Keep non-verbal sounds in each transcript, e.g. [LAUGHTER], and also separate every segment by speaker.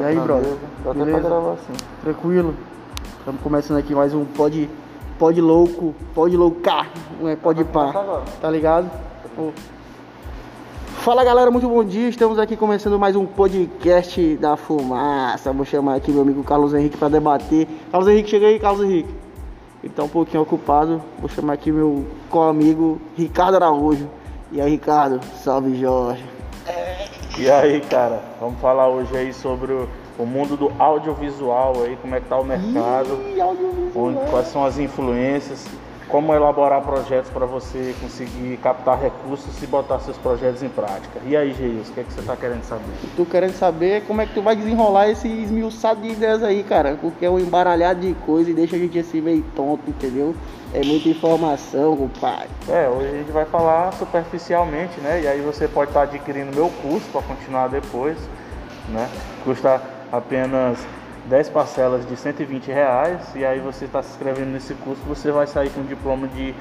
Speaker 1: tá
Speaker 2: E aí, brother?
Speaker 1: Dá até pra gravar assim.
Speaker 2: Tranquilo? Estamos começando aqui mais um pod, pod louco, pod loucar, não é pod pá,
Speaker 1: começar agora.
Speaker 2: tá ligado? Fala galera, muito bom dia, estamos aqui começando mais um podcast da fumaça, vou chamar aqui meu amigo Carlos Henrique para debater. Carlos Henrique, chega aí, Carlos Henrique. Ele tá um pouquinho ocupado, vou chamar aqui meu co-amigo Ricardo Araújo. E aí, Ricardo, salve Jorge.
Speaker 1: E aí, cara, vamos falar hoje aí sobre o, o mundo do audiovisual aí, como é que tá o mercado,
Speaker 2: Ih,
Speaker 1: onde, quais são as influências, como elaborar projetos para você conseguir captar recursos e botar seus projetos em prática. E aí, Geils, o que, é que você tá querendo saber?
Speaker 2: Tô querendo saber como é que tu vai desenrolar esse esmiuçado de ideias aí, cara. Porque é um embaralhado de coisa e deixa a gente assim meio tonto, entendeu? É muita informação, compadre.
Speaker 1: É, hoje a gente vai falar superficialmente, né? E aí você pode estar adquirindo meu curso para continuar depois, né? Custa apenas 10 parcelas de 120 reais e aí você está se inscrevendo nesse curso, você vai sair com um diploma de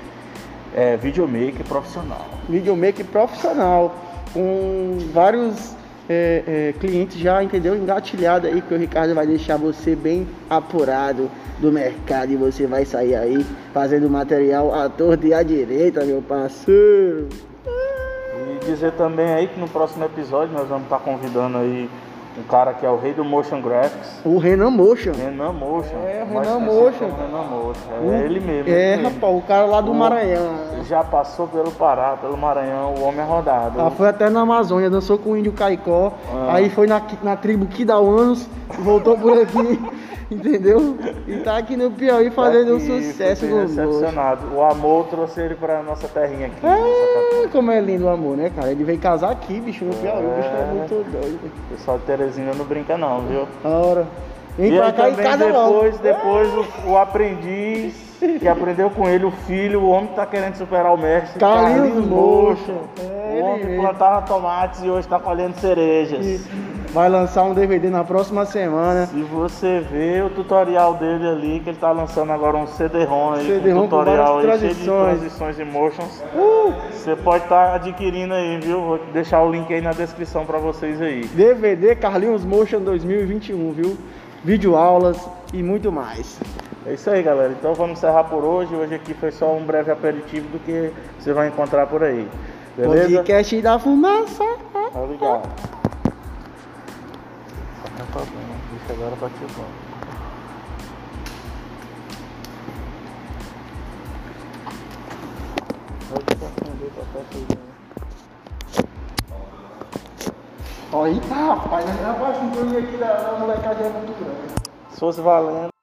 Speaker 1: é, videomaker profissional.
Speaker 2: Videomaker profissional, com vários é, é, clientes já, entendeu? Engatilhado aí, que o Ricardo vai deixar você bem apurado do mercado e você vai sair aí fazendo material à torta e à direita, meu parceiro.
Speaker 1: E dizer também aí que no próximo episódio nós vamos estar convidando aí um cara que é o rei do motion graphics,
Speaker 2: O Renan Motion.
Speaker 1: Renan Motion.
Speaker 2: É, o Renan Motion.
Speaker 1: Renan Motion. É
Speaker 2: O-
Speaker 1: ele mesmo.
Speaker 2: É,
Speaker 1: ele mesmo.
Speaker 2: rapaz, o cara lá do
Speaker 1: O-
Speaker 2: Maranhão.
Speaker 1: Já passou pelo Pará, pelo Maranhão, o homem é rodado.
Speaker 2: Ela foi até na Amazônia, dançou com o índio Caicó,
Speaker 1: Ah.
Speaker 2: aí foi na, na tribo Kidauanos, voltou por aqui, [LAUGHS] entendeu? E tá aqui no Piauí fazendo um
Speaker 1: Aqui,
Speaker 2: sucesso
Speaker 1: bem
Speaker 2: gosto.
Speaker 1: decepcionado. O amor trouxe ele pra nossa terrinha aqui. capital.
Speaker 2: como é lindo o amor, né, cara? Ele veio casar aqui, bicho, no Piauí, o bicho é
Speaker 1: É.
Speaker 2: muito doido.
Speaker 1: O pessoal de Teresina não brinca não, viu?
Speaker 2: A hora. Vem
Speaker 1: e
Speaker 2: pra cá e
Speaker 1: também
Speaker 2: casa
Speaker 1: depois, depois o, o aprendiz que aprendeu com ele, o filho, o homem que tá querendo superar o mestre.
Speaker 2: Carlinhos
Speaker 1: Mocho.
Speaker 2: Mocho. É,
Speaker 1: o homem plantava tomates e hoje tá colhendo cerejas.
Speaker 2: E Vai lançar um DVD na próxima semana.
Speaker 1: Se você vê o tutorial dele ali, que ele tá lançando agora um CD-ROM aí, com
Speaker 2: com
Speaker 1: tutorial aí, cheio de transições. e motions.
Speaker 2: Uh!
Speaker 1: Você pode estar adquirindo aí, viu? Vou deixar o link aí na descrição pra vocês aí.
Speaker 2: DVD Carlinhos Motion 2021, viu? Vídeo aulas e muito mais.
Speaker 1: É isso aí, galera. Então vamos encerrar por hoje. Hoje aqui foi só um breve aperitivo do que você vai encontrar por aí. Beleza?
Speaker 2: Podcast da fumaça.
Speaker 1: Tá ligado. Não é problema. Deixa agora pra te bom. Vai te acender pra festa aí, né?
Speaker 2: Olha, rapaz, a sintonia aqui da, da molecagem é muito grande.
Speaker 1: Se fosse valendo.